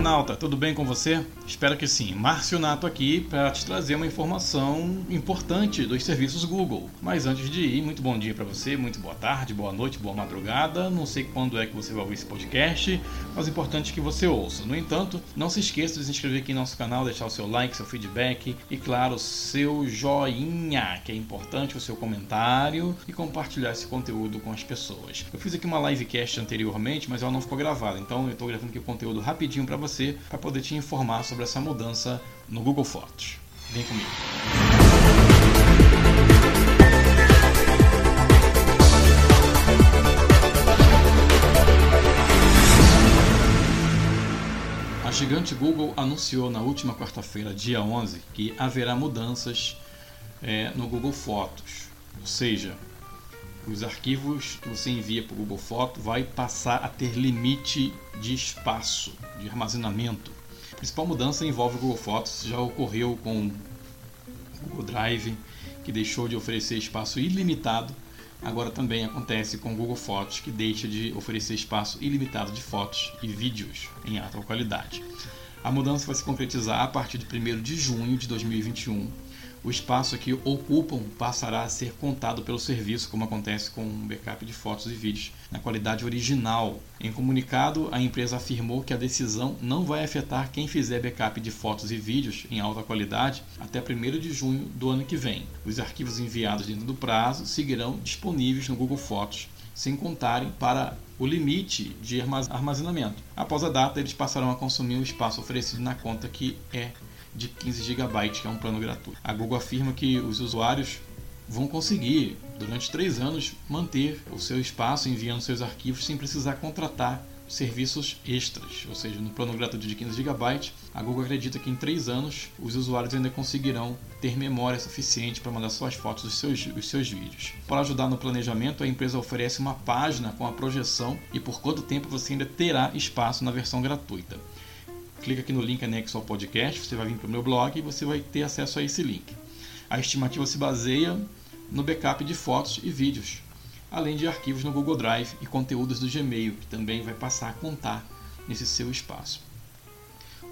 internauta, tudo bem com você? Espero que sim. Márcio Nato aqui para te trazer uma informação importante dos serviços Google. Mas antes de ir, muito bom dia para você, muito boa tarde, boa noite, boa madrugada. Não sei quando é que você vai ouvir esse podcast, mas o importante é que você ouça. No entanto, não se esqueça de se inscrever aqui no nosso canal, deixar o seu like, seu feedback e, claro, seu joinha, que é importante, o seu comentário e compartilhar esse conteúdo com as pessoas. Eu fiz aqui uma livecast anteriormente, mas ela não ficou gravada, então eu estou gravando aqui o conteúdo rapidinho para você, para poder te informar sobre essa mudança no Google Fotos. Vem comigo. A gigante Google anunciou na última quarta-feira, dia 11, que haverá mudanças é, no Google Fotos. Ou seja, os arquivos que você envia para o Google Foto vai passar a ter limite de espaço, de armazenamento. A principal mudança envolve o Google Fotos, já ocorreu com o Google Drive, que deixou de oferecer espaço ilimitado. Agora também acontece com o Google Fotos, que deixa de oferecer espaço ilimitado de fotos e vídeos em alta qualidade. A mudança vai se concretizar a partir de 1 de junho de 2021 o espaço que ocupam passará a ser contado pelo serviço, como acontece com um backup de fotos e vídeos na qualidade original. Em comunicado, a empresa afirmou que a decisão não vai afetar quem fizer backup de fotos e vídeos em alta qualidade até 1 de junho do ano que vem. Os arquivos enviados dentro do prazo seguirão disponíveis no Google Fotos, sem contarem para o limite de armazenamento. Após a data, eles passarão a consumir o espaço oferecido na conta que é de 15 GB, que é um plano gratuito. A Google afirma que os usuários vão conseguir, durante três anos, manter o seu espaço enviando seus arquivos sem precisar contratar serviços extras, ou seja, no plano gratuito de 15 GB, a Google acredita que em três anos os usuários ainda conseguirão ter memória suficiente para mandar suas fotos dos seus, dos seus vídeos. Para ajudar no planejamento, a empresa oferece uma página com a projeção e por quanto tempo você ainda terá espaço na versão gratuita clica aqui no link anexo ao podcast, você vai vir para o meu blog e você vai ter acesso a esse link. A estimativa se baseia no backup de fotos e vídeos, além de arquivos no Google Drive e conteúdos do Gmail, que também vai passar a contar nesse seu espaço.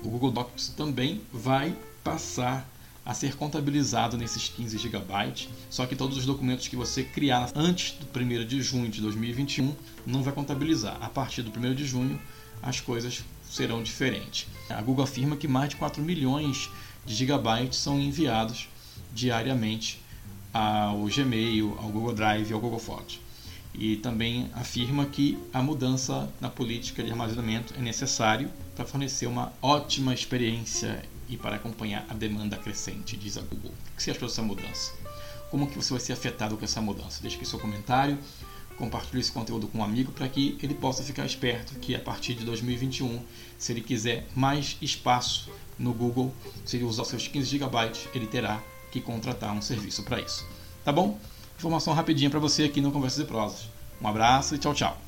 O Google Docs também vai passar a ser contabilizado nesses 15 GB, só que todos os documentos que você criar antes do 1 de junho de 2021 não vai contabilizar. A partir do 1 de junho, as coisas serão diferentes. A Google afirma que mais de 4 milhões de gigabytes são enviados diariamente ao Gmail, ao Google Drive e ao Google Fotos. E também afirma que a mudança na política de armazenamento é necessário para fornecer uma ótima experiência e para acompanhar a demanda crescente, diz a Google. O que você achou dessa mudança? Como que você vai ser afetado com essa mudança? Deixe aqui seu comentário compartilhe esse conteúdo com um amigo para que ele possa ficar esperto que a partir de 2021, se ele quiser mais espaço no Google, se ele usar seus 15 GB, ele terá que contratar um serviço para isso. Tá bom? Informação rapidinha para você aqui no Conversas e Prosas. Um abraço e tchau, tchau.